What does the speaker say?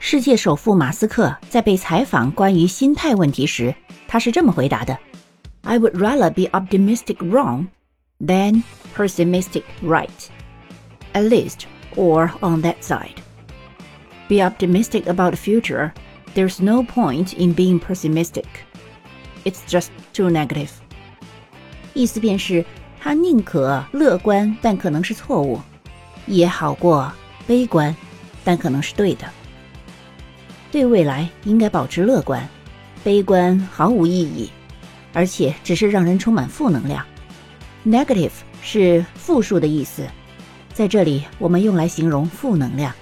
世界首富马斯克在被采访关于心态问题时，他是这么回答的：“I would rather be optimistic wrong than pessimistic right, at least, or on that side. Be optimistic about the future. There's no point in being pessimistic. It's just too negative.” 意思便是他宁可乐观，但可能是错误，也好过悲观，但可能是对的。 对未来应该保持乐观，悲观毫无意义，而且只是让人充满负能量。Negative 是负数的意思，在这里我们用来形容负能量。